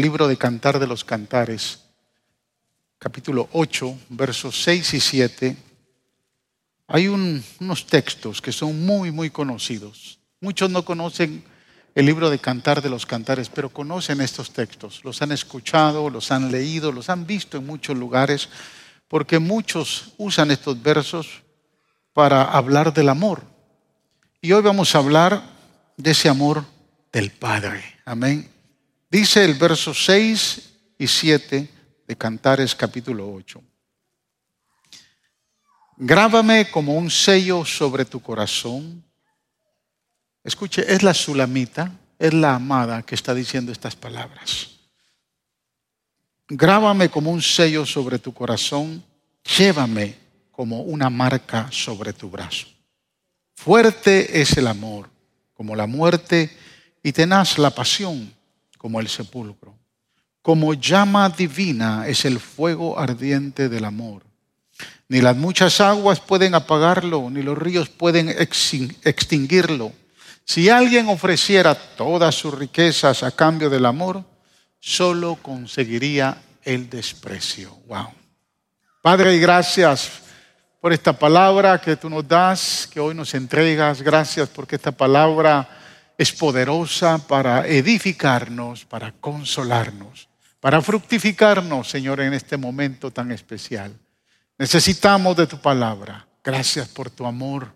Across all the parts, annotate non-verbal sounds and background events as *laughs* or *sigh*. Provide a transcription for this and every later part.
libro de Cantar de los Cantares, capítulo 8, versos 6 y 7, hay unos textos que son muy, muy conocidos. Muchos no conocen el libro de Cantar de los Cantares, pero conocen estos textos. Los han escuchado, los han leído, los han visto en muchos lugares, porque muchos usan estos versos para hablar del amor. Y hoy vamos a hablar de ese amor del Padre. Amén. Dice el verso 6 y 7 de Cantares capítulo 8. Grábame como un sello sobre tu corazón. Escuche, es la sulamita, es la amada que está diciendo estas palabras. Grábame como un sello sobre tu corazón, llévame como una marca sobre tu brazo. Fuerte es el amor, como la muerte, y tenaz la pasión, como el sepulcro. Como llama divina es el fuego ardiente del amor. Ni las muchas aguas pueden apagarlo, ni los ríos pueden extinguirlo. Si alguien ofreciera todas sus riquezas a cambio del amor, solo conseguiría el desprecio. Wow. Padre, gracias por esta palabra que tú nos das, que hoy nos entregas. Gracias porque esta palabra es poderosa para edificarnos, para consolarnos, para fructificarnos, Señor, en este momento tan especial. Necesitamos de tu palabra. Gracias por tu amor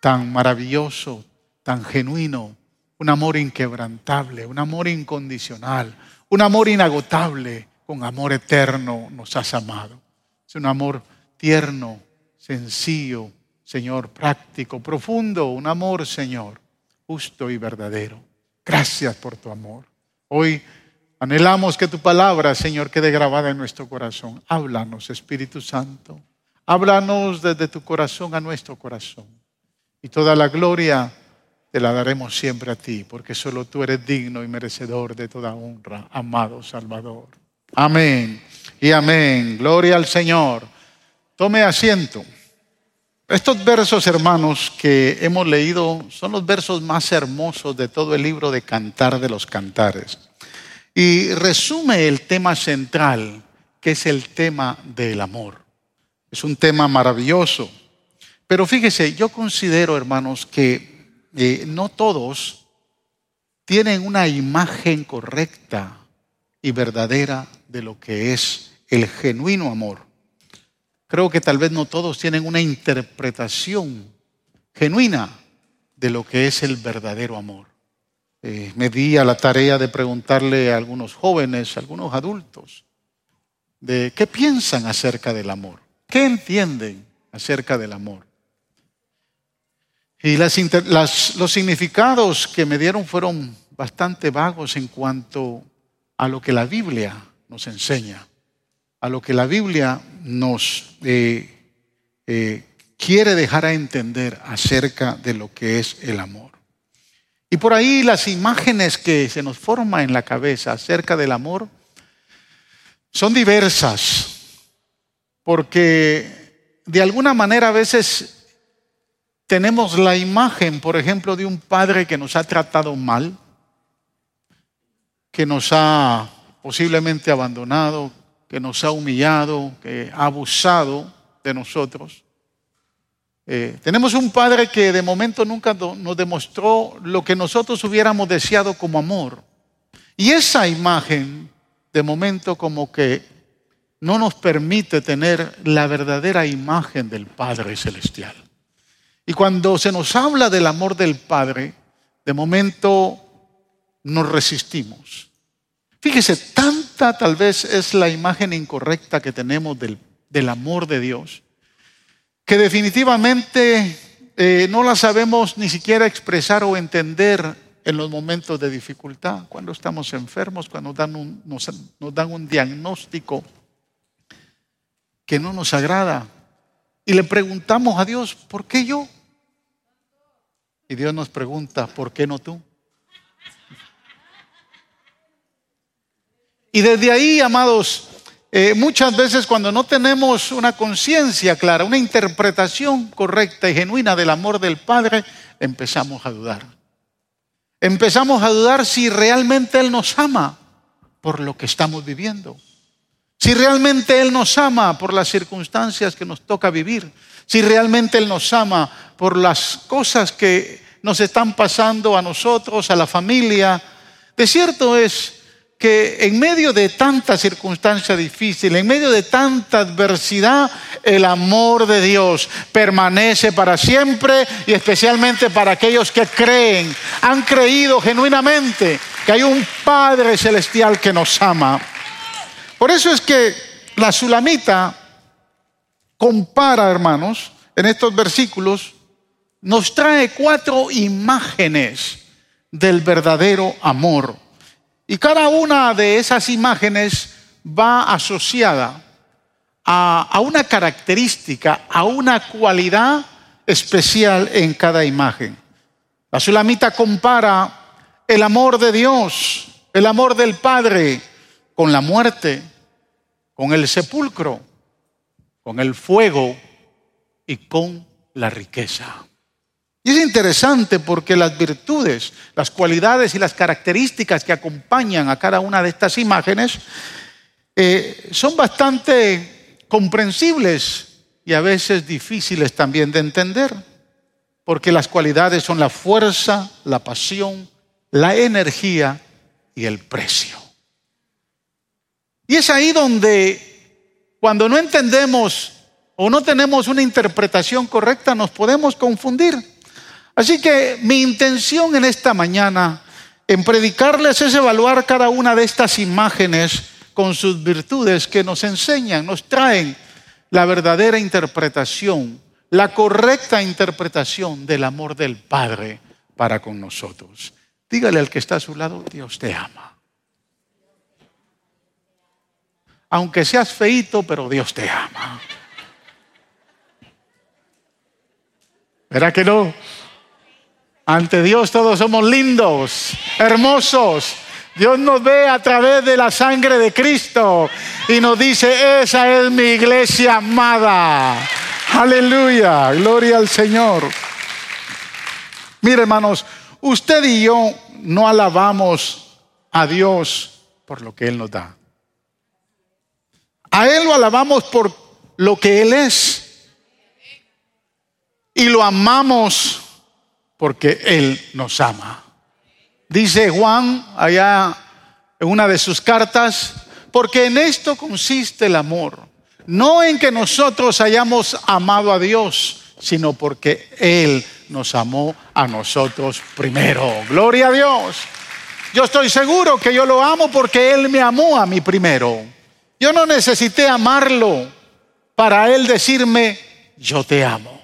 tan maravilloso, tan genuino, un amor inquebrantable, un amor incondicional, un amor inagotable, con amor eterno nos has amado. Es un amor tierno, sencillo, Señor, práctico, profundo, un amor, Señor, justo y verdadero. Gracias por tu amor. Hoy anhelamos que tu palabra, Señor, quede grabada en nuestro corazón. Háblanos, Espíritu Santo. Háblanos desde tu corazón a nuestro corazón. Y toda la gloria te la daremos siempre a ti, porque solo tú eres digno y merecedor de toda honra, amado Salvador. Amén y amén. Gloria al Señor. Tome asiento. Estos versos, hermanos, que hemos leído son los versos más hermosos de todo el libro de Cantar de los Cantares. Y resume el tema central, que es el tema del amor. Es un tema maravilloso. Pero fíjese, yo considero, hermanos, que eh, no todos tienen una imagen correcta y verdadera de lo que es el genuino amor creo que tal vez no todos tienen una interpretación genuina de lo que es el verdadero amor. Eh, me di a la tarea de preguntarle a algunos jóvenes, a algunos adultos, de qué piensan acerca del amor, qué entienden acerca del amor. Y los significados que me dieron fueron bastante vagos en cuanto a lo que la Biblia nos enseña a lo que la Biblia nos eh, eh, quiere dejar a entender acerca de lo que es el amor. Y por ahí las imágenes que se nos forman en la cabeza acerca del amor son diversas, porque de alguna manera a veces tenemos la imagen, por ejemplo, de un padre que nos ha tratado mal, que nos ha posiblemente abandonado, que nos ha humillado, que ha abusado de nosotros. Eh, tenemos un Padre que de momento nunca nos demostró lo que nosotros hubiéramos deseado como amor. Y esa imagen de momento como que no nos permite tener la verdadera imagen del Padre Celestial. Y cuando se nos habla del amor del Padre, de momento nos resistimos. Fíjese, tanta tal vez es la imagen incorrecta que tenemos del, amor de Dios, que definitivamente eh, no la sabemos ni siquiera expresar o entender en los momentos de dificultad, cuando estamos enfermos, cuando dan nos dan un diagnóstico que no nos agrada. Y le preguntamos a Dios, ¿por qué yo? Y Dios nos pregunta, ¿por qué no tú? Y desde ahí, amados, eh, muchas veces cuando no tenemos una conciencia clara, una interpretación correcta y genuina del amor del Padre, empezamos a dudar. Empezamos a dudar si realmente Él nos ama. por lo que estamos viviendo. Si realmente Él nos ama por las circunstancias que nos toca vivir. Si realmente Él nos ama por las cosas que nos están pasando a nosotros, a la familia. De cierto es que en medio de tanta circunstancia difícil, en medio de tanta adversidad, el amor de Dios permanece para siempre y especialmente para aquellos que creen, han creído genuinamente que hay un Padre celestial que nos ama. Por eso es que la Sulamita compara, hermanos, en estos versículos, nos trae cuatro imágenes del verdadero amor. Y cada una de esas imágenes va asociada a, una característica, a una cualidad especial en cada imagen. La Sulamita compara el amor de Dios, el amor del Padre, con la muerte, con el sepulcro, con el fuego y con la riqueza. Y es interesante porque las virtudes, las cualidades y las características que acompañan a cada una de estas imágenes eh, son bastante comprensibles y a veces difíciles también de entender, porque las cualidades son la fuerza, la pasión, la energía y el precio. Y es ahí donde cuando no entendemos o no tenemos una interpretación correcta nos podemos confundir. Así que mi intención en esta mañana en predicarles es evaluar cada una de estas imágenes con sus virtudes que nos enseñan, nos traen la verdadera interpretación, la correcta interpretación del amor del Padre para con nosotros. Dígale al que está a su lado, Dios te ama. Aunque seas feito, pero Dios te ama. ¿Verdad que no? Ante Dios todos somos lindos, hermosos. Dios nos ve a través de la sangre de Cristo y nos dice, esa es mi iglesia amada. Aleluya, gloria al Señor. Mire hermanos, usted y yo no alabamos a Dios por lo que Él nos da. A Él lo alabamos por lo que Él es. Y lo amamos porque Él nos ama. Dice Juan allá en una de sus cartas, porque en esto consiste el amor, no en que nosotros hayamos amado a Dios, sino porque Él nos amó a nosotros primero. Gloria a Dios. Yo estoy seguro que yo lo amo porque Él me amó a mí primero. Yo no necesité amarlo para Él decirme, yo te amo.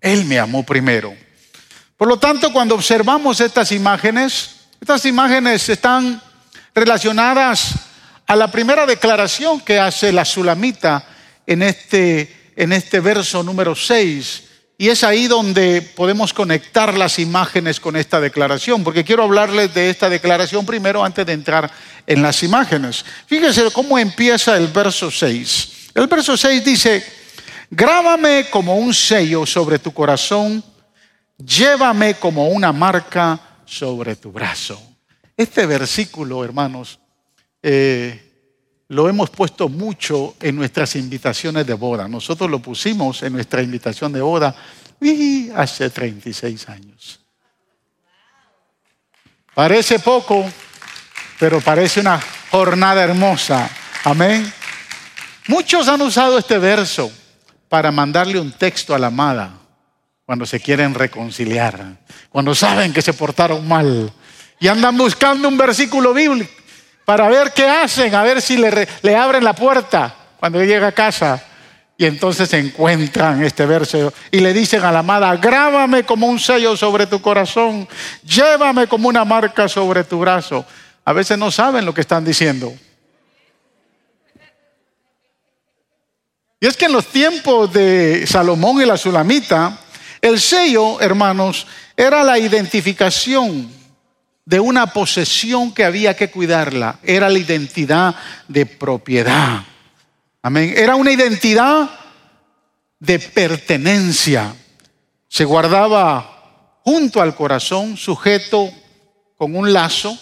Él me amó primero. Por lo tanto, cuando observamos estas imágenes, estas imágenes están relacionadas a la primera declaración que hace la Sulamita en este, en este verso número 6. Y es ahí donde podemos conectar las imágenes con esta declaración, porque quiero hablarles de esta declaración primero antes de entrar en las imágenes. Fíjense cómo empieza el verso 6. El verso 6 dice, grábame como un sello sobre tu corazón llévame como una marca sobre tu brazo. Este versículo, hermanos, eh, lo hemos puesto mucho en nuestras invitaciones de boda. Nosotros lo pusimos en nuestra invitación de boda y hace 36 años. Parece poco, pero parece una jornada hermosa. Amén. Muchos han usado este verso para mandarle un texto a la amada cuando se quieren reconciliar, cuando saben que se portaron mal y andan buscando un versículo bíblico para ver qué hacen, a ver si le, le abren la puerta cuando llega a casa. Y entonces encuentran este verso y le dicen a la amada, grábame como un sello sobre tu corazón, llévame como una marca sobre tu brazo. A veces no saben lo que están diciendo. Y es que en los tiempos de Salomón y la Sulamita, el sello, hermanos, era la identificación de una posesión que había que cuidarla. Era la identidad de propiedad. Amén. Era una identidad de pertenencia. Se guardaba junto al corazón, sujeto con un lazo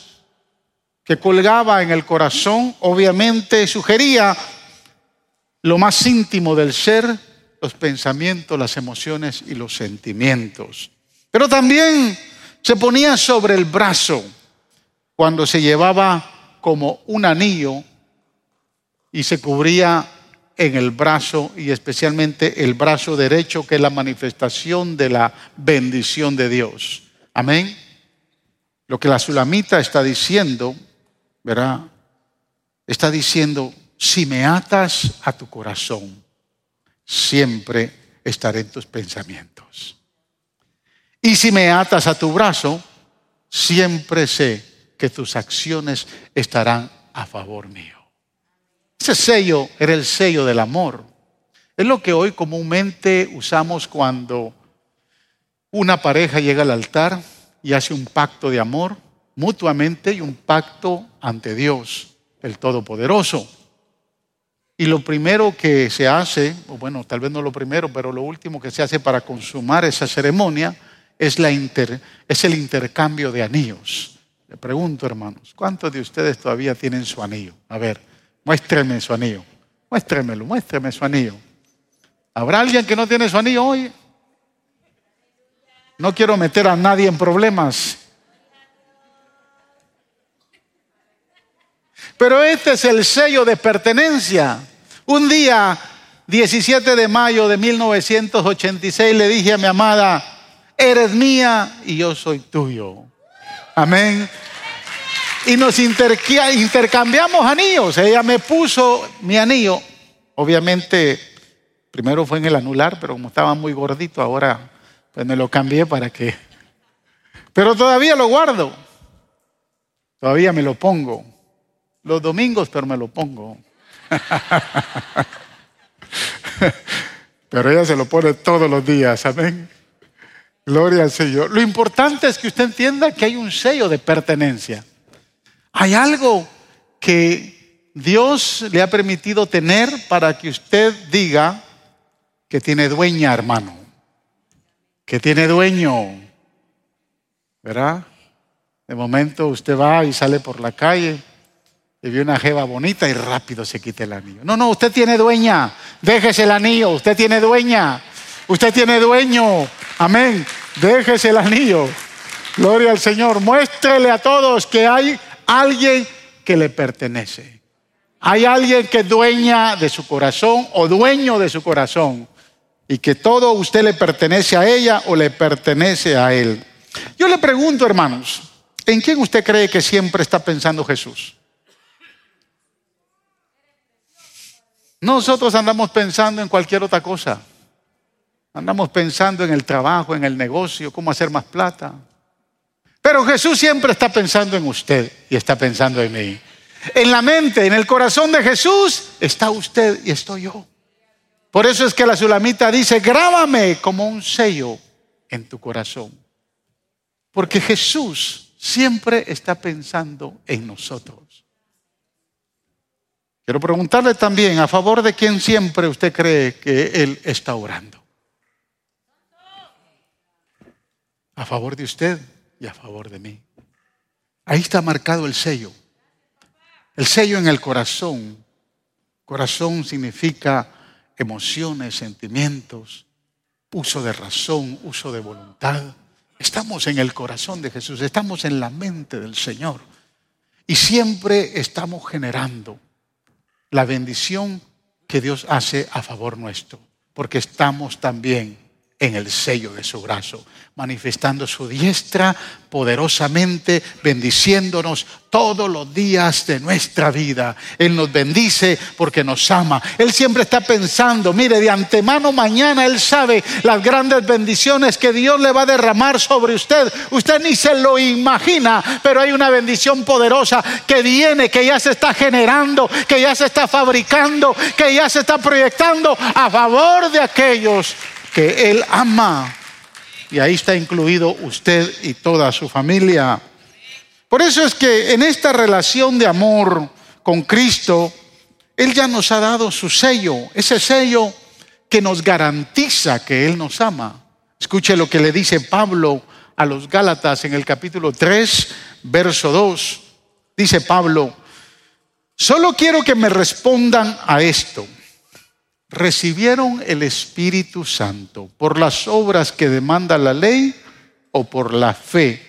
que colgaba en el corazón, obviamente sugería lo más íntimo del ser, los pensamientos, las emociones y los sentimientos. Pero también se ponía sobre el brazo cuando se llevaba como un anillo y se cubría en el brazo y especialmente el brazo derecho, que es la manifestación de la bendición de Dios. Amén. Lo que la sulamita está diciendo, ¿verdad? Está diciendo, si me atas a tu corazón, siempre estaré en tus pensamientos. Y si me atas a tu brazo, siempre sé que tus acciones estarán a favor mío. Ese sello era el sello del amor. Es lo que hoy comúnmente usamos cuando una pareja llega al altar y hace un pacto de amor mutuamente y un pacto ante Dios, el Todopoderoso. Y lo primero que se hace, o bueno, tal vez no lo primero, pero lo último que se hace para consumar esa ceremonia es, la es el intercambio de anillos. Le pregunto, hermanos, ¿cuántos de ustedes todavía tienen su anillo? A ver, muéstreme su anillo. Muéstremelo, muéstreme su anillo. ¿Habrá alguien que no tiene su anillo hoy? No quiero meter a nadie en problemas. Pero este es el sello de pertenencia. Un día, 17 de mayo de 1986, le dije a mi amada, eres mía y yo soy tuyo. Amén. Y nos intercambiamos anillos. Ella me puso mi anillo. Obviamente, primero fue en el anular, pero como estaba muy gordito, ahora pues me lo cambié para que... *laughs* Pero todavía lo guardo. Todavía me lo pongo. Los domingos, pero me lo pongo. Pero ella se lo pone todos los días, amén. Gloria al Señor. Lo importante es que usted entienda que hay un sello de pertenencia. Hay algo que Dios le ha permitido tener para que usted diga que tiene dueña, hermano. Que tiene dueño. ¿Verdad? De momento usted va y sale por la calle y vio una jeva bonita y rápido se quita el anillo. No, no, usted tiene dueña. Déjese el anillo. Usted tiene dueña. Usted tiene dueño. Amén. Déjese el anillo. Gloria al Señor. Muéstrele a todos que hay alguien que le pertenece. Hay alguien que es dueña de su corazón o dueño de su corazón. Y que todo usted le pertenece a ella o le pertenece a él. Yo le pregunto, hermanos, ¿en quién usted cree que siempre está pensando Jesús? Nosotros andamos pensando en cualquier otra cosa. Andamos pensando en el trabajo, en el negocio, cómo hacer más plata. Pero Jesús siempre está pensando en usted y está pensando en mí. En la mente, en el corazón de Jesús está usted y estoy yo. Por eso es que la sulamita dice, grábame como un sello en tu corazón. Porque Jesús siempre está pensando en nosotros. Quiero preguntarle también, ¿a favor de quién siempre usted cree que Él está orando? A favor de usted y a favor de mí. Ahí está marcado el sello. El sello en el corazón. Corazón significa emociones, sentimientos, uso de razón, uso de voluntad. Estamos en el corazón de Jesús, estamos en la mente del Señor. Y siempre estamos generando la bendición que Dios hace a favor nuestro, porque estamos también en el sello de su brazo manifestando su diestra poderosamente, bendiciéndonos todos los días de nuestra vida. Él nos bendice porque nos ama. Él siempre está pensando, mire, de antemano mañana Él sabe las grandes bendiciones que Dios le va a derramar sobre usted. Usted ni se lo imagina, pero hay una bendición poderosa que viene, que ya se está generando, que ya se está fabricando, que ya se está proyectando a favor de aquellos que Él ama y ahí está incluido usted y toda su familia. Por eso es que en esta relación de amor con Cristo, Él ya nos ha dado su sello, ese sello que nos garantiza que Él nos ama. Escuche lo que le dice Pablo a los Gálatas en el capítulo 3, verso 2. Dice Pablo, solo quiero que me respondan a esto. ¿Recibieron el Espíritu Santo por las obras que demanda la ley o por la fe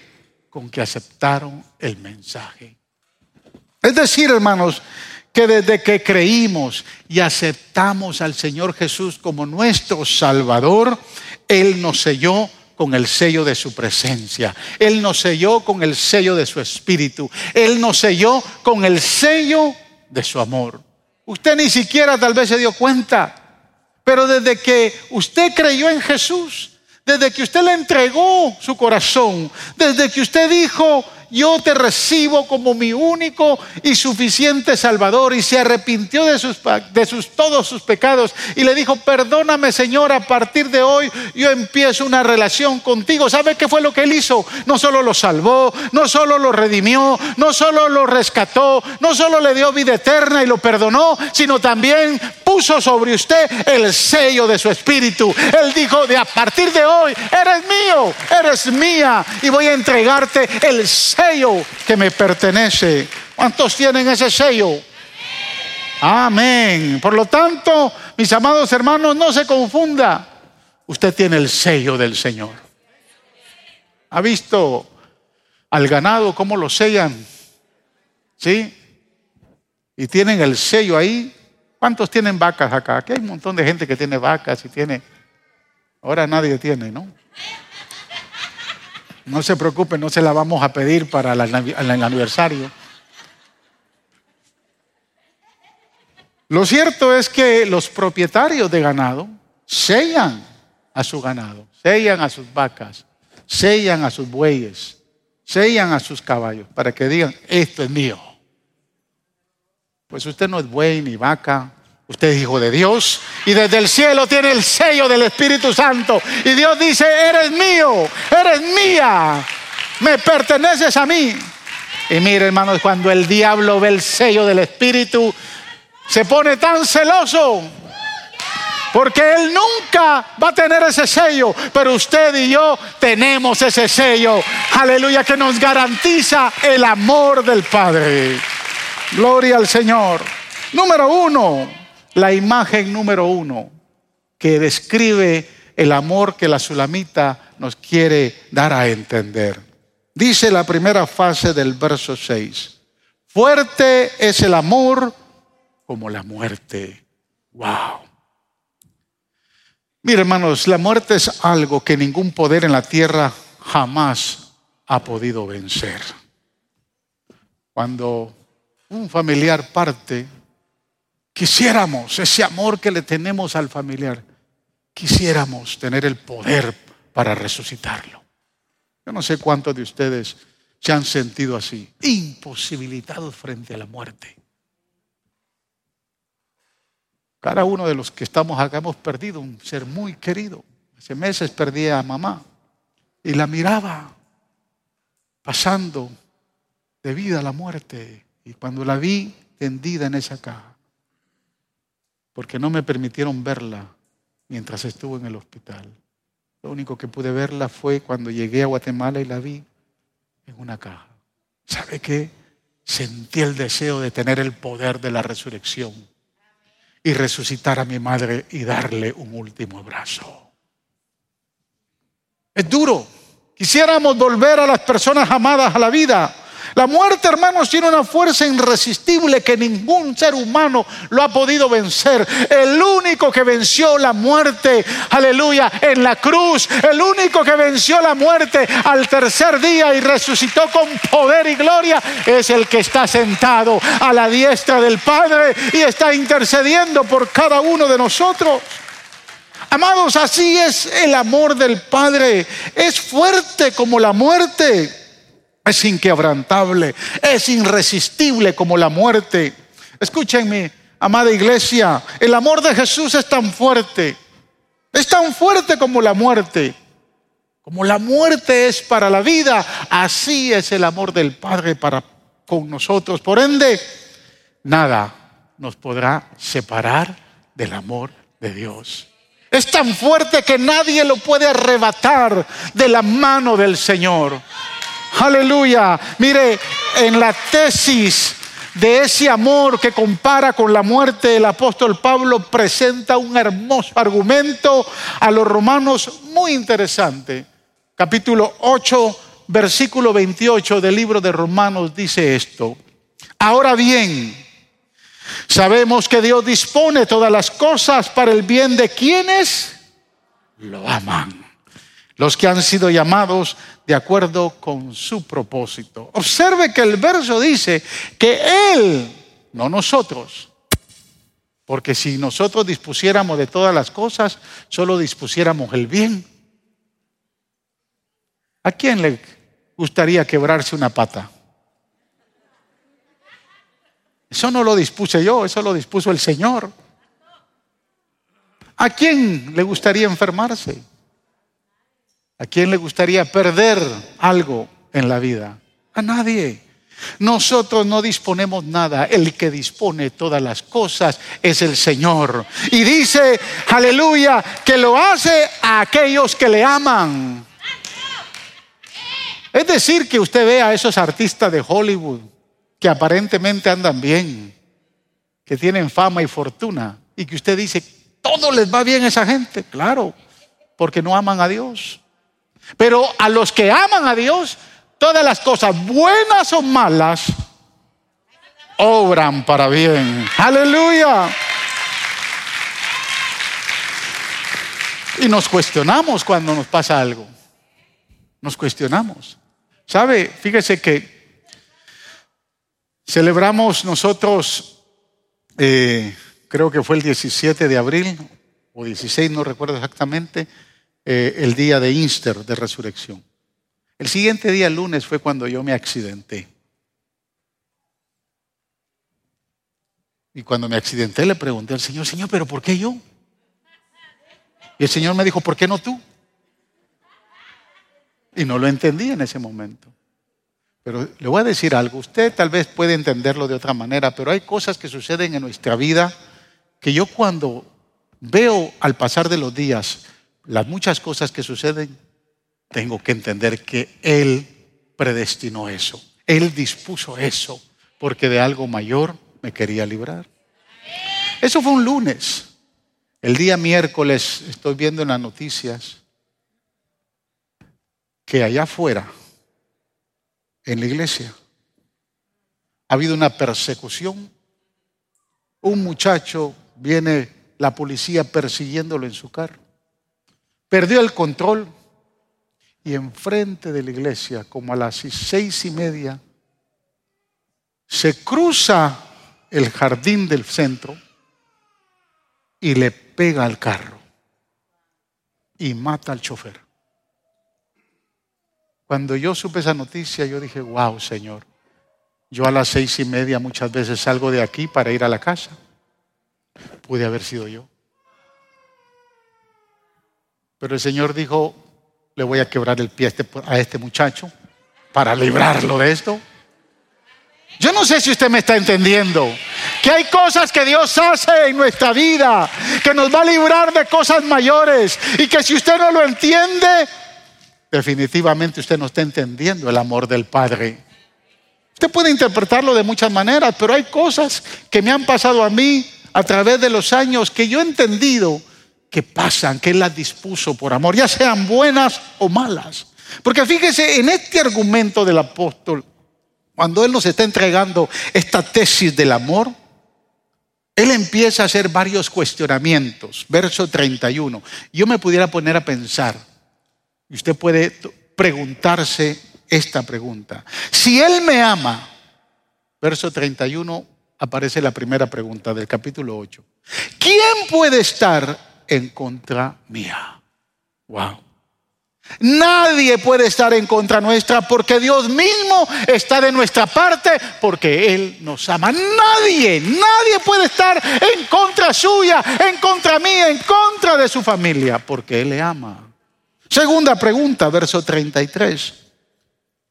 con que aceptaron el mensaje? Es decir, hermanos, que desde que creímos y aceptamos al Señor Jesús como nuestro Salvador, Él nos selló con el sello de su presencia. Él nos selló con el sello de su espíritu. Él nos selló con el sello de su amor. Usted ni siquiera tal vez se dio cuenta, pero desde que usted creyó en Jesús, desde que usted le entregó su corazón, desde que usted dijo, yo te recibo como mi único y suficiente Salvador. Y se arrepintió de, sus, de sus, todos sus pecados y le dijo, perdóname Señor, a partir de hoy yo empiezo una relación contigo. ¿Sabe qué fue lo que él hizo? No solo lo salvó, no solo lo redimió, no solo lo rescató, no solo le dio vida eterna y lo perdonó, sino también puso sobre usted el sello de su espíritu. Él dijo, de a partir de hoy, eres mío, eres mía y voy a entregarte el sello sello que me pertenece. ¿Cuántos tienen ese sello? Amén. Por lo tanto, mis amados hermanos, no se confunda. Usted tiene el sello del Señor. ¿Ha visto al ganado cómo lo sellan? ¿Sí? Y tienen el sello ahí. ¿Cuántos tienen vacas acá? Aquí hay un montón de gente que tiene vacas y tiene... Ahora nadie tiene, ¿no? No se preocupe, no se la vamos a pedir para el aniversario. Lo cierto es que los propietarios de ganado sellan a su ganado, sellan a sus vacas, sellan a sus bueyes, sellan a sus caballos para que digan, esto es mío. Pues usted no es buey ni vaca, Usted es hijo de Dios y desde el cielo tiene el sello del Espíritu Santo. Y Dios dice, eres mío, eres mía, me perteneces a mí. Y mire hermanos, cuando el diablo ve el sello del Espíritu, se pone tan celoso. Porque Él nunca va a tener ese sello, pero usted y yo tenemos ese sello. Aleluya, que nos garantiza el amor del Padre. Gloria al Señor. Número uno, la imagen número uno que describe el amor que la sulamita nos quiere dar a entender. Dice la primera fase del verso 6, fuerte es el amor como la muerte. Wow. Mire hermanos, la muerte es algo que ningún poder en la tierra jamás ha podido vencer. Cuando un familiar parte, Quisiéramos ese amor que le tenemos al familiar. Quisiéramos tener el poder para resucitarlo. Yo no sé cuántos de ustedes se han sentido así, imposibilitados frente a la muerte. Cada uno de los que estamos acá hemos perdido un ser muy querido. Hace meses perdí a mamá y la miraba pasando de vida a la muerte. Y cuando la vi tendida en esa caja, porque no me permitieron verla mientras estuvo en el hospital. Lo único que pude verla fue cuando llegué a Guatemala y la vi en una caja. ¿Sabe qué? Sentí el deseo de tener el poder de la resurrección y resucitar a mi madre y darle un último abrazo. Es duro. Quisiéramos volver a las personas amadas a la vida, la muerte, hermanos, tiene una fuerza irresistible que ningún ser humano lo ha podido vencer. El único que venció la muerte, aleluya, en la cruz, el único que venció la muerte al tercer día y resucitó con poder y gloria, es el que está sentado a la diestra del Padre y está intercediendo por cada uno de nosotros. Amados, así es el amor del Padre. Es fuerte como la muerte es inquebrantable, es irresistible como la muerte. Escúchenme, amada iglesia, el amor de Jesús es tan fuerte, es tan fuerte como la muerte. Como la muerte es para la vida, así es el amor del Padre para con nosotros. Por ende, nada nos podrá separar del amor de Dios. Es tan fuerte que nadie lo puede arrebatar de la mano del Señor. Aleluya. Mire, en la tesis de ese amor que compara con la muerte, el apóstol Pablo presenta un hermoso argumento a los romanos muy interesante. Capítulo 8, versículo 28 del libro de Romanos dice esto. Ahora bien, sabemos que Dios dispone todas las cosas para el bien de quienes lo aman, los que han sido llamados de acuerdo con su propósito. Observe que el verso dice que Él, no nosotros, porque si nosotros dispusiéramos de todas las cosas, solo dispusiéramos el bien. ¿A quién le gustaría quebrarse una pata? Eso no lo dispuse yo, eso lo dispuso el Señor. ¿A quién le gustaría enfermarse? ¿A quién le gustaría perder algo en la vida? A nadie. Nosotros no disponemos nada, el que dispone todas las cosas es el Señor. Y dice, aleluya, que lo hace a aquellos que le aman. Es decir, que usted ve a esos artistas de Hollywood que aparentemente andan bien, que tienen fama y fortuna, y que usted dice, todo les va bien a esa gente, claro, porque no aman a Dios. Pero a los que aman a Dios, todas las cosas, buenas o malas, obran para bien. Aleluya. Y nos cuestionamos cuando nos pasa algo. Nos cuestionamos. ¿Sabe? Fíjese que celebramos nosotros, eh, creo que fue el 17 de abril, o 16, no recuerdo exactamente, eh, el día de Inster, de resurrección. El siguiente día, el lunes, fue cuando yo me accidenté. Y cuando me accidenté le pregunté al Señor, Señor, pero ¿por qué yo? Y el Señor me dijo, ¿por qué no tú? Y no lo entendí en ese momento. Pero le voy a decir algo, usted tal vez puede entenderlo de otra manera, pero hay cosas que suceden en nuestra vida que yo cuando veo al pasar de los días las muchas cosas que suceden, tengo que entender que Él predestinó eso. Él dispuso eso porque de algo mayor me quería librar. Eso fue un lunes. El día miércoles estoy viendo en las noticias que allá afuera, en la iglesia, ha habido una persecución. Un muchacho viene la policía persiguiéndolo en su carro perdió el control y enfrente de la iglesia, como a las seis y media, se cruza el jardín del centro y le pega al carro y mata al chofer. Cuando yo supe esa noticia, yo dije, wow, Señor, yo a las seis y media muchas veces salgo de aquí para ir a la casa. Pude haber sido yo. Pero el Señor dijo, le voy a quebrar el pie a este, este, muchacho para librarlo de esto. Yo no sé si usted me está entendiendo que hay cosas que Dios hace en nuestra vida, que nos va a librar de cosas mayores y que si usted no lo entiende, definitivamente usted no está entendiendo el amor del Padre. Usted puede interpretarlo de muchas maneras, pero hay cosas que me han pasado a mí a través de los años que yo he entendido que pasan, que Él las dispuso por amor, ya sean buenas o malas. Porque fíjese, en este argumento del apóstol, cuando Él nos está entregando esta tesis del amor, Él empieza a hacer varios cuestionamientos. Verso 31. Yo me pudiera poner a pensar, y usted puede preguntarse esta pregunta. Si Él me ama, verso 31 aparece la primera pregunta del capítulo 8. ¿Quién puede estar en contra mía. Wow. Nadie puede estar en contra nuestra porque Dios mismo está de nuestra parte porque Él nos ama. Nadie, nadie puede estar en contra suya, en contra mía, en contra de su familia porque Él le ama. Segunda pregunta, verso 33.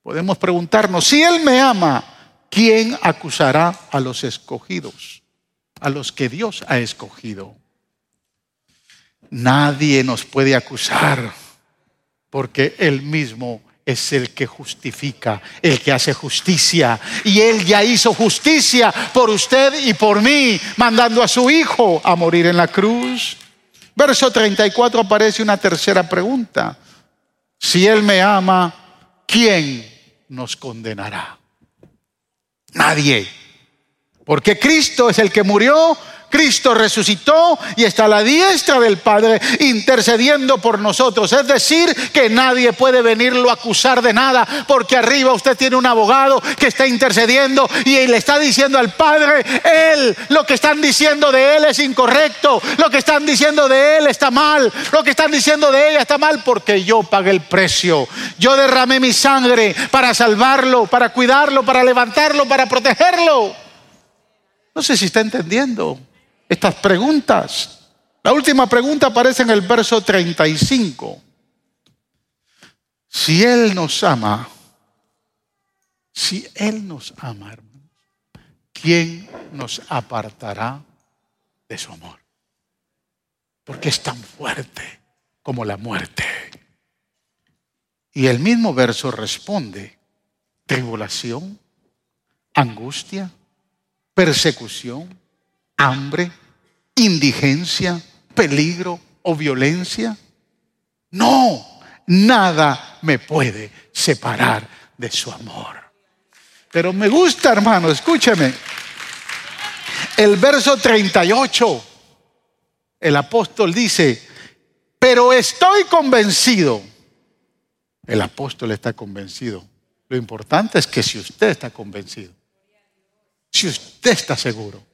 Podemos preguntarnos, si Él me ama, ¿quién acusará a los escogidos? A los que Dios ha escogido. Nadie nos puede acusar porque Él mismo es el que justifica, el que hace justicia. Y Él ya hizo justicia por usted y por mí, mandando a su Hijo a morir en la cruz. Verso 34 aparece una tercera pregunta. Si Él me ama, ¿quién nos condenará? Nadie. Porque Cristo es el que murió Cristo resucitó y está a la diestra del Padre intercediendo por nosotros. Es decir, que nadie puede venirlo a acusar de nada porque arriba usted tiene un abogado que está intercediendo y le está diciendo al Padre, Él, lo que están diciendo de Él es incorrecto, lo que están diciendo de Él está mal, lo que están diciendo de ella está mal porque yo pagué el precio. Yo derramé mi sangre para salvarlo, para cuidarlo, para levantarlo, para protegerlo. No sé si está entendiendo estas preguntas. La última pregunta aparece en el verso 35. Si Él nos ama, si Él nos ama, hermanos, ¿quién nos apartará de su amor? Porque es tan fuerte como la muerte. Y el mismo verso responde, tribulación, angustia, persecución, hambre, indigencia, peligro o violencia? No, nada me puede separar de su amor. Pero me gusta, hermano, escúcheme. El verso 38, el apóstol dice, pero estoy convencido. El apóstol está convencido. Lo importante es que si usted está convencido, si usted está seguro,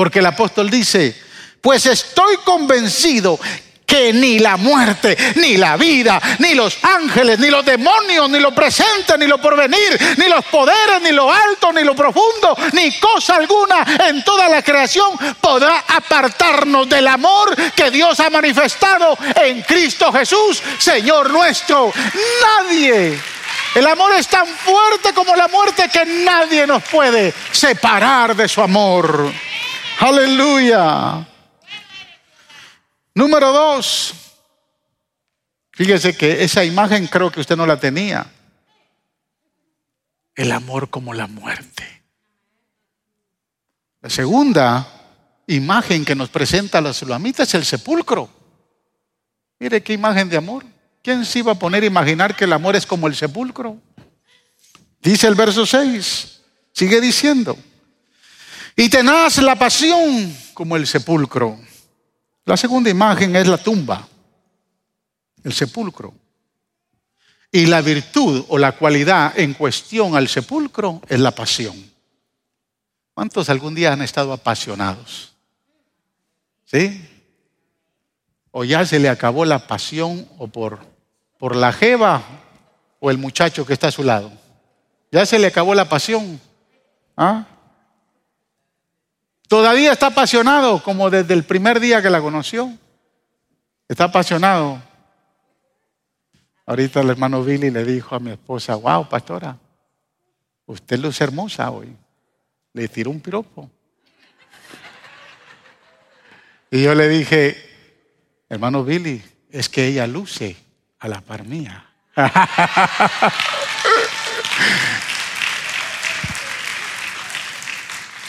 porque el apóstol dice, pues estoy convencido que ni la muerte, ni la vida, ni los ángeles, ni los demonios, ni lo presente, ni lo porvenir, ni los poderes, ni lo alto, ni lo profundo, ni cosa alguna en toda la creación podrá apartarnos del amor que Dios ha manifestado en Cristo Jesús, Señor nuestro. Nadie el amor es tan fuerte como la muerte que nadie nos puede separar de su amor. Aleluya. Número dos. Fíjese que esa imagen creo que usted no la tenía. El amor como la muerte. La segunda imagen que nos presenta la sulamita es el sepulcro. Mire qué imagen de amor. ¿Quién se iba a poner a imaginar que el amor es como el sepulcro? Dice el verso 6. Sigue diciendo. Y tenaz la pasión como el sepulcro. La segunda imagen es la tumba, el sepulcro. Y la virtud o la cualidad en cuestión al sepulcro es la pasión. ¿Cuántos algún día han estado apasionados? ¿Sí? O ya se le acabó la pasión o por, por la jeva o el muchacho que está a su lado. Ya se le acabó la pasión. ¿Ah? Todavía está apasionado como desde el primer día que la conoció. Está apasionado. Ahorita el hermano Billy le dijo a mi esposa, wow, pastora, usted luce hermosa hoy. Le tiró un piropo. Y yo le dije, hermano Billy, es que ella luce a la par mía. *laughs*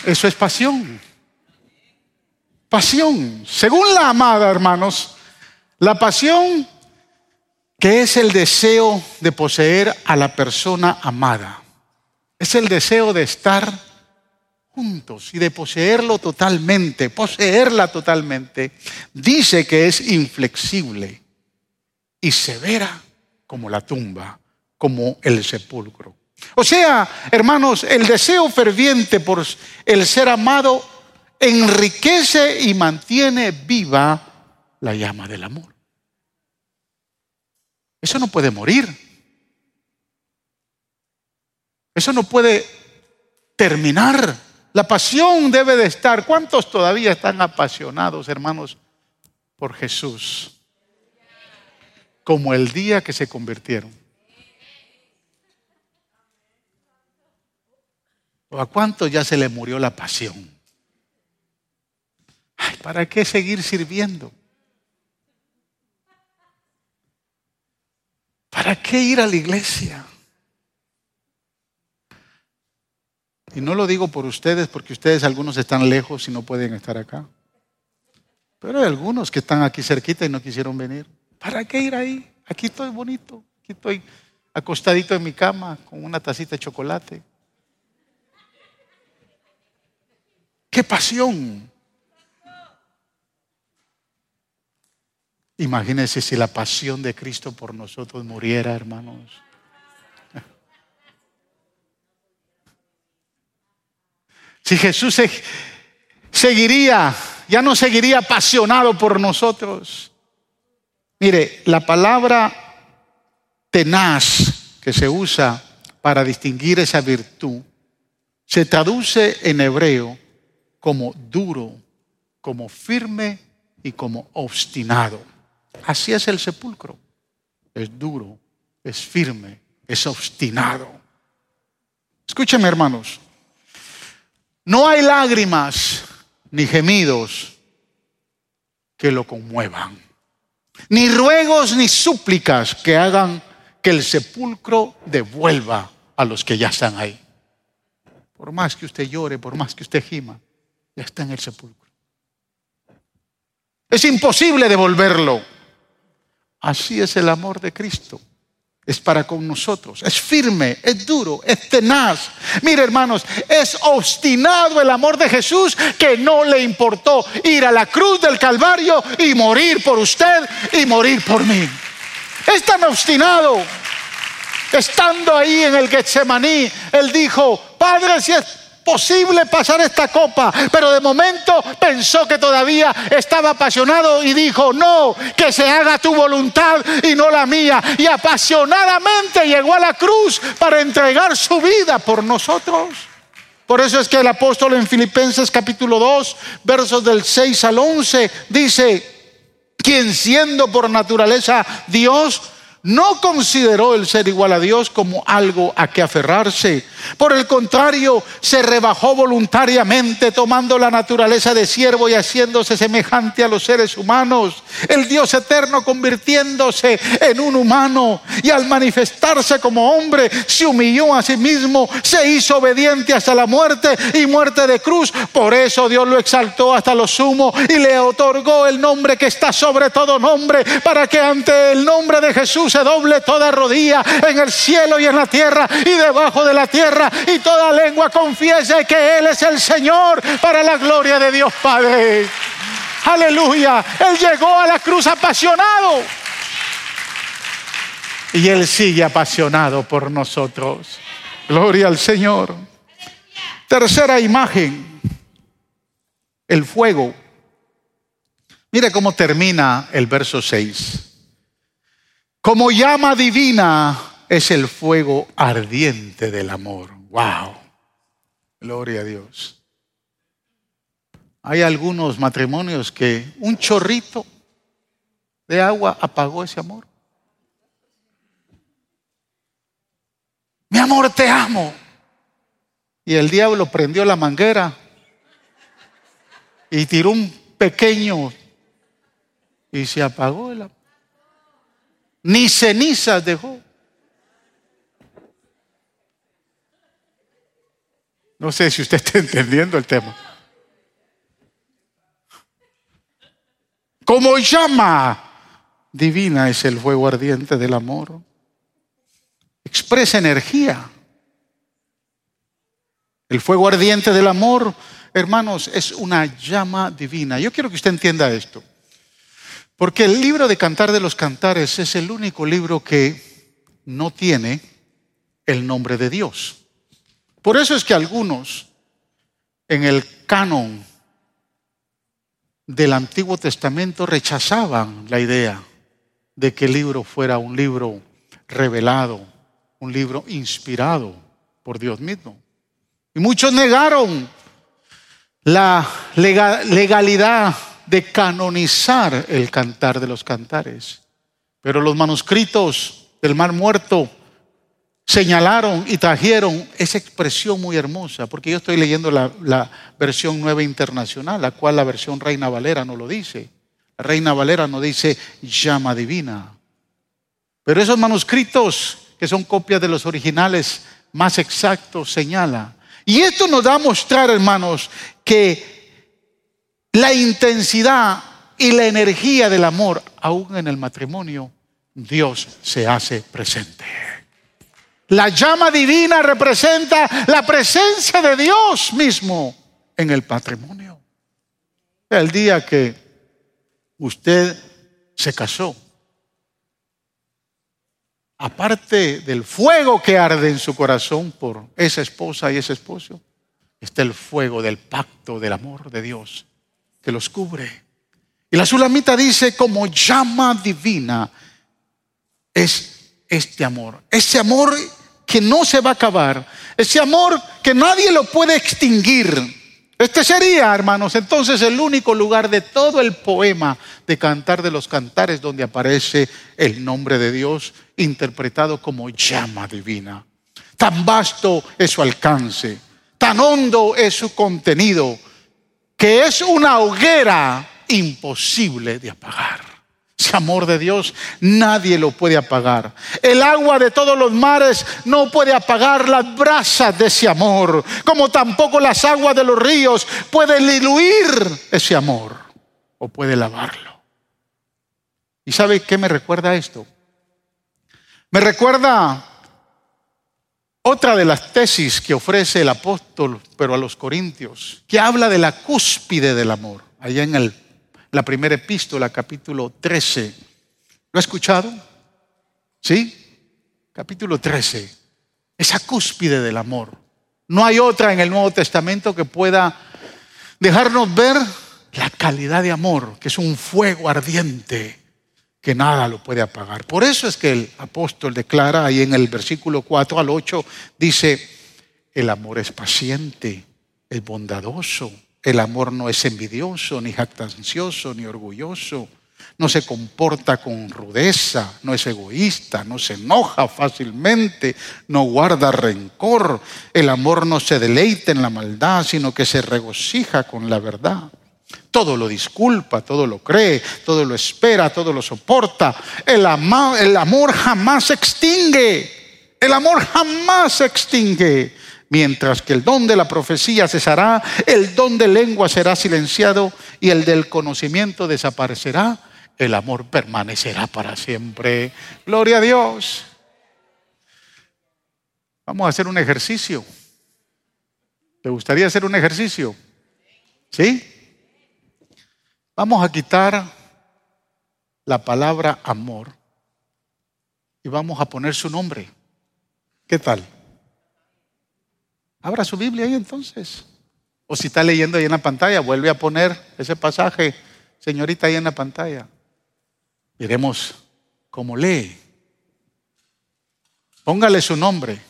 Eso es pasión. Pasión. Según la amada, hermanos, la pasión que es el deseo de poseer a la persona amada. Es el deseo de estar juntos y de poseerlo totalmente, poseerla totalmente. Dice que es inflexible y severa como la tumba, como el sepulcro. O sea, hermanos, el deseo ferviente por el ser amado enriquece y mantiene viva la llama del amor. Eso no puede morir. Eso no puede terminar. La pasión debe de estar. ¿Cuántos todavía están apasionados, hermanos, por Jesús? Como el día que se convirtieron. ¿O a cuántos ya se le murió la pasión? ¿Para qué seguir sirviendo? ¿Para qué? ir a la iglesia? Y no lo digo por ustedes, porque ustedes algunos están lejos y no pueden estar acá. Pero hay algunos que están aquí cerquita y no quisieron venir. ¿Para qué ir ahí? Aquí estoy bonito, aquí estoy acostadito en mi cama con una tacita de chocolate. ¡Qué pasión! Imagínense si la pasión de Cristo por nosotros muriera, hermanos. Si Jesús seguiría, ya no seguiría apasionado por nosotros. Mire, la palabra tenaz que se usa para distinguir esa virtud se traduce en hebreo como duro, como firme y como obstinado. Así es el sepulcro. Es duro, es firme, es obstinado. Escúcheme hermanos, no hay lágrimas ni gemidos que lo conmuevan, ni ruegos ni súplicas que hagan que el sepulcro devuelva a los que ya están ahí. Por más que usted llore, por más que usted gima, ya está en el sepulcro. Es imposible devolverlo. Así es el amor de Cristo es para con nosotros. Es firme, es duro, es tenaz. Mire hermanos, es obstinado el amor de Jesús que no le importó ir a la cruz del Calvario y morir por usted y morir por mí. Es tan obstinado. Estando ahí en el Getsemaní, él dijo, Padre, si es posible pasar esta copa, pero de momento pensó que todavía estaba apasionado y dijo, no, que se haga tu voluntad y no la mía. Y apasionadamente llegó a la cruz para entregar su vida por nosotros. Por eso es que el apóstol en Filipenses capítulo 2, versos del 6 al 11, dice, quien siendo por naturaleza Dios, no consideró el ser igual a Dios como algo a que aferrarse. Por el contrario, se rebajó voluntariamente tomando la naturaleza de siervo y haciéndose semejante a los seres humanos. El Dios eterno convirtiéndose en un humano y al manifestarse como hombre se humilló a sí mismo, se hizo obediente hasta la muerte y muerte de cruz. Por eso Dios lo exaltó hasta lo sumo y le otorgó el nombre que está sobre todo nombre para que ante el nombre de Jesús se doble toda rodilla en el cielo y en la tierra y debajo de la tierra y toda lengua confiese que Él es el Señor para la gloria de Dios Padre. Aleluya. Él llegó a la cruz apasionado. Y Él sigue apasionado por nosotros. Gloria al Señor. Tercera imagen. El fuego. Mire cómo termina el verso 6. Como llama divina es el fuego ardiente del amor. ¡Wow! Gloria a Dios. Hay algunos matrimonios que un chorrito de agua apagó ese amor. Mi amor, te amo. Y el diablo prendió la manguera y tiró un pequeño y se apagó el amor ni cenizas dejó. No sé si usted está *laughs* entendiendo el tema. Como llama divina es el fuego ardiente del amor. Expresa energía. El fuego ardiente del amor, hermanos, es una llama divina. Yo quiero que usted entienda esto. Porque el libro de Cantar de los Cantares es el único libro que no tiene el nombre de Dios. Por eso es que algunos en el canon del Antiguo Testamento rechazaban la idea de que el libro fuera un libro revelado, un libro inspirado por Dios mismo. Y muchos negaron la legalidad de canonizar el cantar de los cantares. Pero los manuscritos del Mar Muerto señalaron y trajeron esa expresión muy hermosa, porque yo estoy leyendo la, versión nueva internacional, la cual la versión Reina Valera no lo dice. La Reina Valera no dice llama divina. Pero esos manuscritos, que son copias de los originales más exactos, señala. Y esto nos da a mostrar, hermanos, que la intensidad y la energía del amor, aún en el matrimonio, Dios se hace presente. La llama divina representa la presencia de Dios mismo en el patrimonio. El día que usted se casó, aparte del fuego que arde en su corazón por esa esposa y ese esposo, está el fuego del pacto del amor de Dios que los cubre. Y la sulamita dice, como llama divina es este amor. Ese amor que no se va a acabar. Ese amor que nadie lo puede extinguir. Este sería, hermanos, entonces el único lugar de todo el poema de Cantar de los Cantares donde aparece el nombre de Dios interpretado como llama divina. Tan vasto es su alcance, tan hondo es su contenido, que es una hoguera imposible de apagar. Ese amor de Dios nadie lo puede apagar. El agua de todos los mares no puede apagar las brasas de ese amor, como tampoco las aguas de los ríos pueden diluir ese amor o puede lavarlo. ¿Y sabe qué me recuerda esto? Me recuerda otra de las tesis que ofrece el apóstol, pero a los corintios, que habla de la cúspide del amor, allá en el la primera epístola, capítulo 13. ¿Lo ha escuchado? ¿Sí? Capítulo 13. Esa cúspide del amor. No hay otra en el Nuevo Testamento que pueda dejarnos ver la calidad de amor, que es un fuego ardiente que nada lo puede apagar. Por eso es que el apóstol declara ahí en el versículo 4 al 8, dice, el amor es paciente, es bondadoso, el amor no es envidioso, ni jactancioso, ni orgulloso. No se comporta con rudeza, no es egoísta, no se enoja fácilmente, no guarda rencor. El amor no se deleita en la maldad, sino que se regocija con la verdad. Todo lo disculpa, todo lo cree, todo lo espera, todo lo soporta. El, el amor jamás se extingue. El amor jamás se extingue. Mientras que el don de la profecía cesará, el don de lengua será silenciado y el del conocimiento desaparecerá, el amor permanecerá para siempre. Gloria a Dios. Vamos a hacer un ejercicio. ¿Te gustaría hacer un ejercicio? ¿Sí? Vamos a quitar la palabra amor y vamos a poner su nombre. ¿Qué tal? Abra su Biblia ahí entonces. O si está leyendo ahí en la pantalla, vuelve a poner ese pasaje, señorita, ahí en la pantalla. Veremos cómo lee. Póngale su nombre.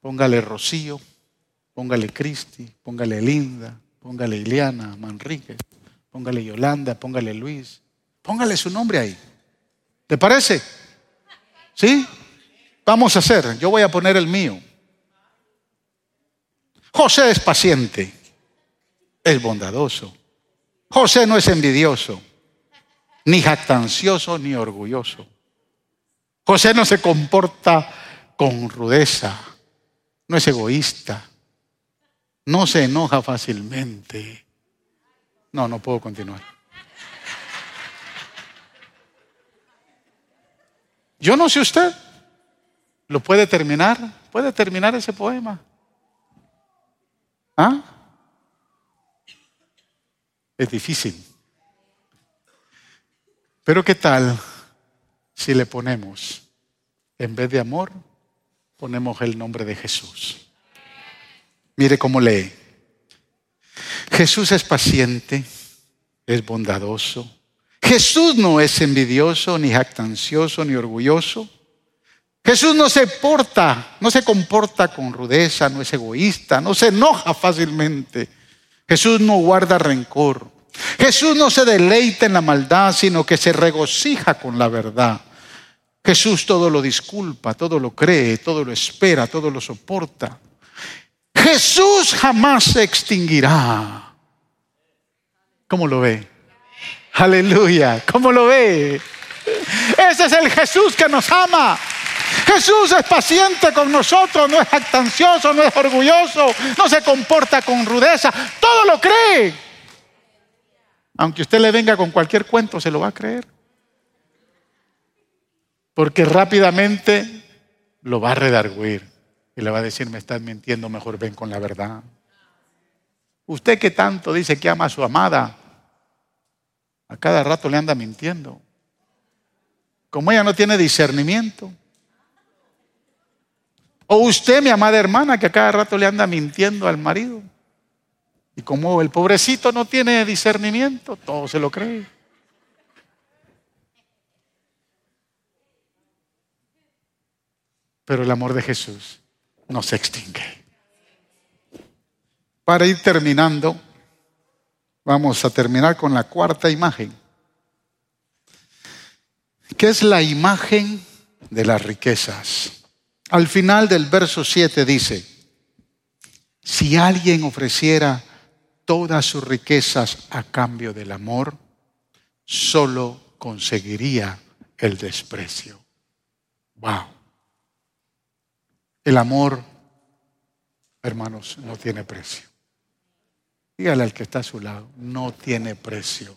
Póngale Rocío, póngale Cristi, póngale Linda, póngale Ileana Manríquez, póngale Yolanda, póngale Luis. Póngale su nombre ahí. ¿Te parece? ¿Sí? Vamos a hacer. Yo voy a poner el mío. José es paciente, es bondadoso. José no es envidioso, ni jactancioso, ni orgulloso. José no se comporta con rudeza, no es egoísta, no se enoja fácilmente. No, no puedo continuar. Yo no sé usted. ¿Lo puede terminar? ¿Puede terminar ese poema? ¿Ah? Es difícil. Pero ¿qué tal si le ponemos, en vez de amor, ponemos el nombre de Jesús? Mire cómo lee. Jesús es paciente, es bondadoso. Jesús no es envidioso, ni jactancioso, ni orgulloso. Jesús no se porta, no se comporta con rudeza, no es egoísta, no se enoja fácilmente. Jesús no guarda rencor. Jesús no se deleita en la maldad, sino que se regocija con la verdad. Jesús todo lo disculpa, todo lo cree, todo lo espera, todo lo soporta. Jesús jamás se extinguirá. ¿Cómo lo ve? Aleluya. ¿Cómo lo ve? Ese es el Jesús que nos ama. Jesús es paciente con nosotros, no es actancioso, no es orgulloso, no se comporta con rudeza, todo lo cree. Aunque usted le venga con cualquier cuento, se lo va a creer. Porque rápidamente lo va a redarguir y le va a decir, me estás mintiendo, mejor ven con la verdad. Usted que tanto dice que ama a su amada, a cada rato le anda mintiendo. Como ella no tiene discernimiento. O usted, mi amada hermana, que a cada rato le anda mintiendo al marido. Y como el pobrecito no tiene discernimiento, todo se lo cree. Pero el amor de Jesús no se extingue. Para ir terminando, vamos a terminar con la cuarta imagen, que es la imagen de las riquezas. Al final del verso 7 dice, si alguien ofreciera todas sus riquezas a cambio del amor, solo conseguiría el desprecio. Wow. El amor, hermanos, no tiene precio. Dígale al que está a su lado, no tiene precio.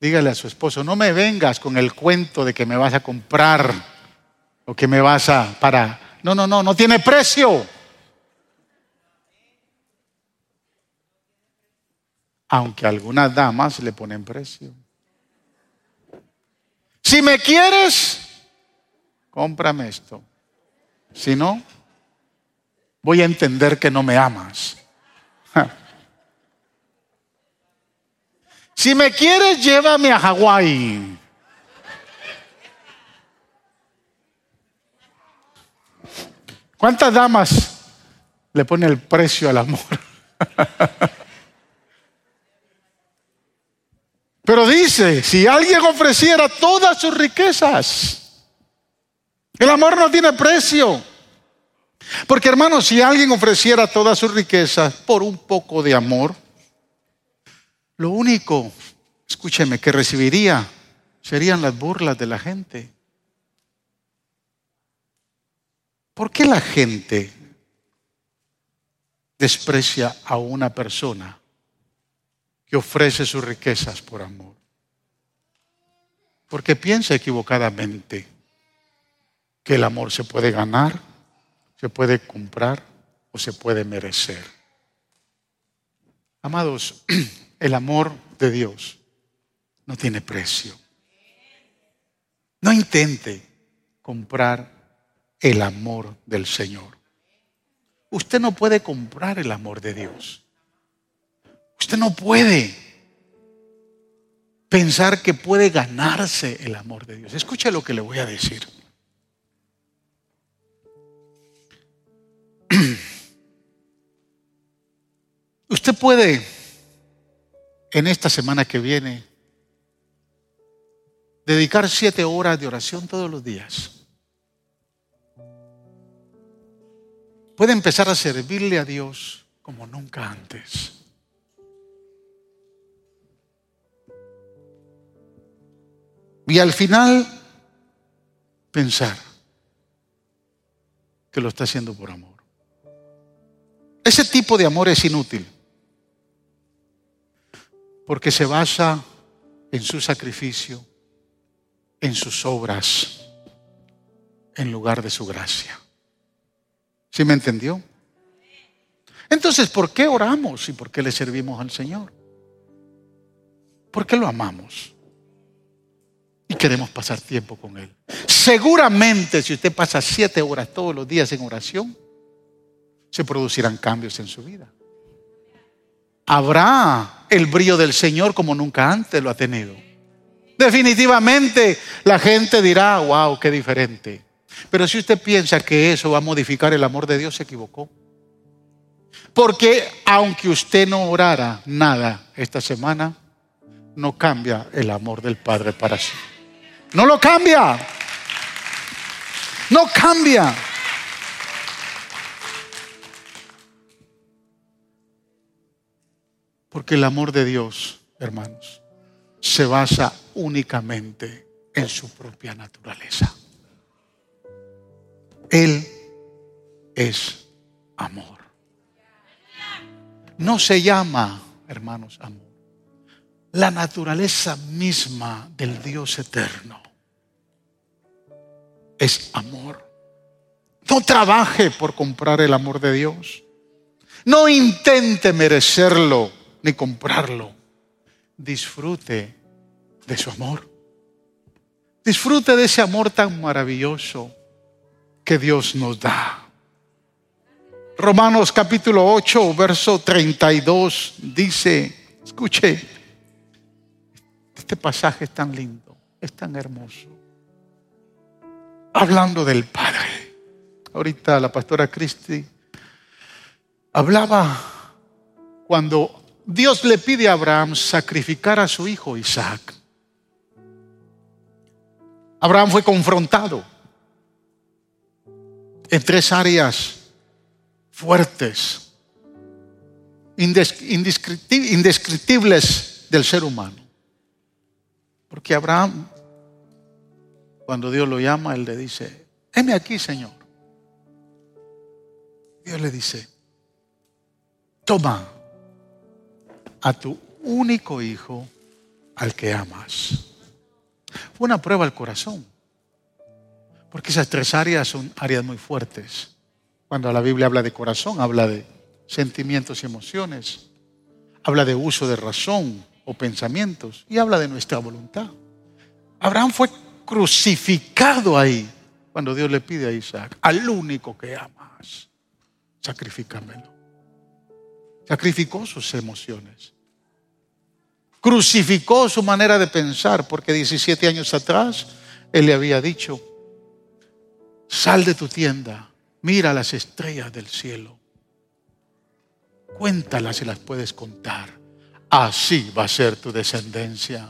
Dígale a su esposo, no me vengas con el cuento de que me vas a comprar o que me vas a para. No, no, no, no tiene precio. Aunque algunas damas le ponen precio. Si me quieres, cómprame esto. Si no, voy a entender que no me amas. *laughs* Si me quieres, llévame a Hawái. ¿Cuántas damas le pone el precio al amor? *laughs* Pero dice, si alguien ofreciera todas sus riquezas, el amor no tiene precio. Porque hermanos, si alguien ofreciera todas sus riquezas por un poco de amor, lo único, escúcheme, que recibiría serían las burlas de la gente. ¿Por qué la gente desprecia a una persona que ofrece sus riquezas por amor? Porque piensa equivocadamente que el amor se puede ganar, se puede comprar o se puede merecer. Amados, *clears throat* el amor de Dios no tiene precio. No intente comprar el amor del Señor. Usted no puede comprar el amor de Dios. Usted no puede pensar que puede ganarse el amor de Dios. Escuche lo que le voy a decir. *clears throat* Usted puede en esta semana que viene, dedicar siete horas de oración todos los días. Puede empezar a servirle a Dios como nunca antes. Y al final pensar que lo está haciendo por amor. Ese tipo de amor es inútil porque se basa en su sacrificio, en sus obras, en lugar de su gracia. ¿Sí me entendió? Entonces, ¿por qué oramos y por qué le servimos al Señor? ¿Por qué lo amamos? Y queremos pasar tiempo con Él. Seguramente si usted pasa siete horas todos los días en oración, se producirán cambios en su vida habrá el brillo del Señor como nunca antes lo ha tenido. Definitivamente la gente dirá, wow, qué diferente. Pero si usted piensa que eso va a modificar el amor de Dios, se equivocó. Porque aunque usted no orara nada esta semana, no cambia el amor del Padre para sí. No lo cambia. No cambia. Porque el amor de Dios, hermanos, se basa únicamente en su propia naturaleza. Él es amor. No se llama, hermanos, amor. La naturaleza misma del Dios eterno es amor. No trabaje por comprar el amor de Dios. No intente merecerlo ni comprarlo. Disfrute de su amor. Disfrute de ese amor tan maravilloso que Dios nos da. Romanos capítulo 8, verso 32 dice, escuche, este pasaje es tan lindo, es tan hermoso. Hablando del Padre. Ahorita la pastora Cristi hablaba cuando Dios le pide a Abraham sacrificar a su hijo Isaac. Abraham fue confrontado en tres áreas fuertes, indescriptibles del ser humano. Porque Abraham, cuando Dios lo llama, él le dice, heme aquí, Señor. Dios le dice, toma a tu único hijo al que amas. Fue una prueba al corazón, porque esas tres áreas son áreas muy fuertes. Cuando la Biblia habla de corazón, habla de sentimientos y emociones, habla de uso de razón o pensamientos y habla de nuestra voluntad. Abraham fue crucificado ahí cuando Dios le pide a Isaac, al único que amas, sacrifícamelo. Sacrificó sus emociones. Crucificó su manera de pensar porque 17 años atrás él le había dicho, sal de tu tienda, mira las estrellas del cielo, cuéntalas si las puedes contar. Así va a ser tu descendencia.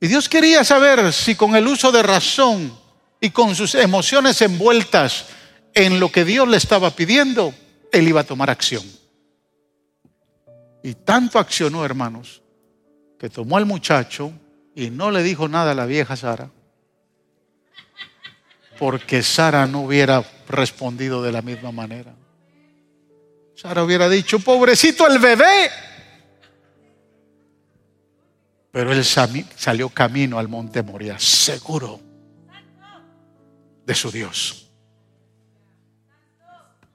Y Dios quería saber si con el uso de razón y con sus emociones envueltas en lo que Dios le estaba pidiendo, él iba a tomar acción. Y tanto accionó, hermanos, que tomó al muchacho y no le dijo nada a la vieja Sara, porque Sara no hubiera respondido de la misma manera. Sara hubiera dicho, pobrecito el bebé. Pero él salió camino al monte Moria, seguro de su Dios.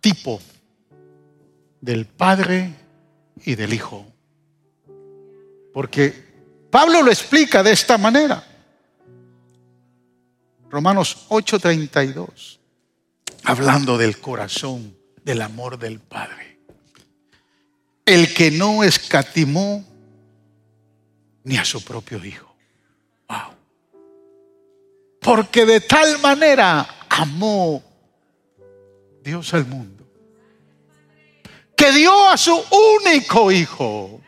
Tipo del Padre y del Hijo. Porque Pablo lo explica de esta manera. Romanos 8:32, hablando del corazón, del amor del Padre. El que no escatimó ni a su propio Hijo. Wow. Porque de tal manera amó Dios al mundo, que dio a su único hijo.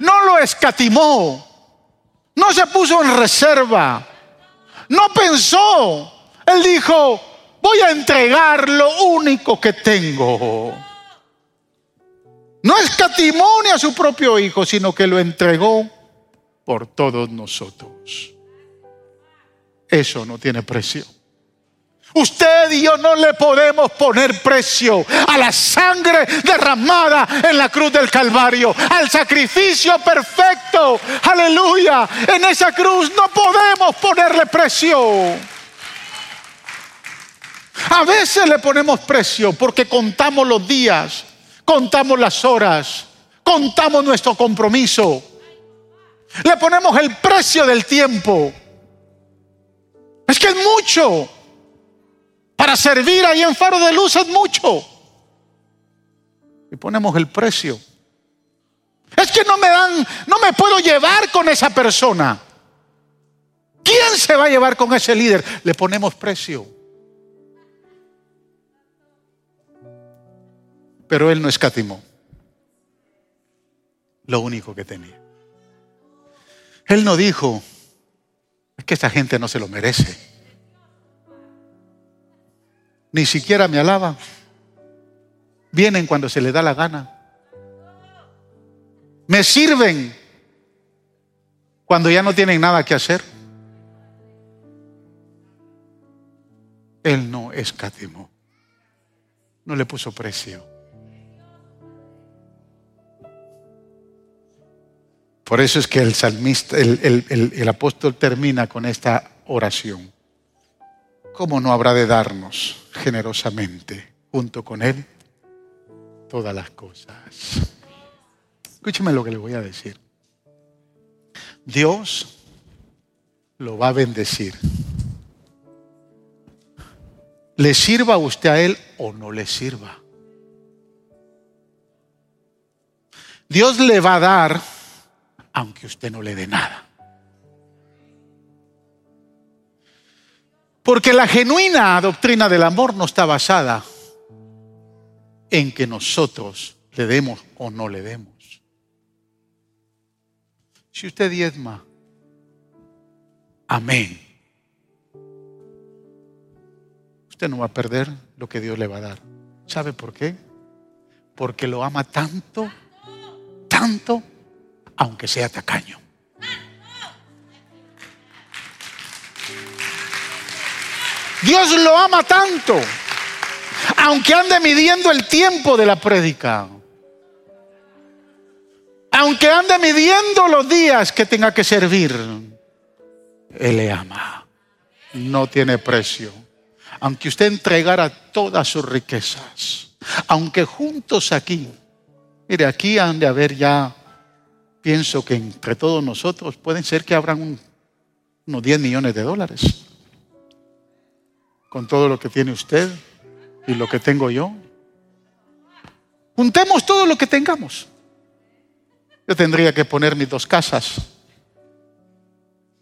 No lo escatimó, no se puso en reserva, no pensó. Él dijo, voy a entregar lo único que tengo. No escatimó ni a su propio hijo, sino que lo entregó por todos nosotros. Eso no tiene precio. Usted y yo no le podemos poner precio a la sangre derramada en la cruz del Calvario, al sacrificio perfecto. Aleluya. En esa cruz no podemos ponerle precio. A veces le ponemos precio porque contamos los días, contamos las horas, contamos nuestro compromiso. Le ponemos el precio del tiempo. Es que es mucho. Para servir ahí en Faro de Luz es mucho. Y ponemos el precio. Es que no me dan, no me puedo llevar con esa persona. ¿Quién se va a llevar con ese líder? Le ponemos precio. Pero él no escatimó. Lo único que tenía. Él no dijo, es que esta gente no se lo merece ni siquiera me alaban. Vienen cuando se les da la gana. me sirven cuando ya no tienen nada que hacer. Él no escatimó, no le puso precio. Por eso es que el salmista, el, el apóstol termina con esta oración. ¿Cómo no habrá de darnos generosamente junto con Él todas las cosas? Escúcheme lo que le voy a decir. Dios lo va a bendecir. Le sirva usted a Él o no le sirva. Dios le va a dar aunque usted no le dé nada. Porque la genuina doctrina del amor no está basada en que nosotros le demos o no le demos. Si usted diezma, amén. Usted no va a perder lo que Dios le va a dar. ¿Sabe por qué? Porque lo ama tanto, tanto, aunque sea tacaño. Dios lo ama tanto, aunque ande midiendo el tiempo de la prédica. Aunque ande midiendo los días que tenga que servir, Él le ama. No tiene precio. Aunque usted entregara todas sus riquezas, aunque juntos aquí, mire, aquí han de haber ya, pienso que entre todos nosotros pueden ser que habrán unos 10 millones de dólares. Con todo lo que tiene usted y lo que tengo yo. Juntemos todo lo que tengamos. Yo tendría que poner mis dos casas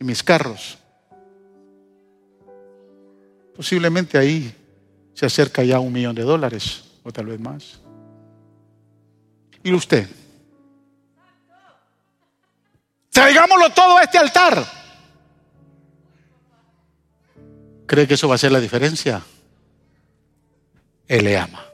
y mis carros. Posiblemente ahí se acerca ya un millón de dólares o tal vez más. ¿Y usted? Traigámoslo todo a este altar. ¿Cree que eso va a ser la diferencia? Él le ama.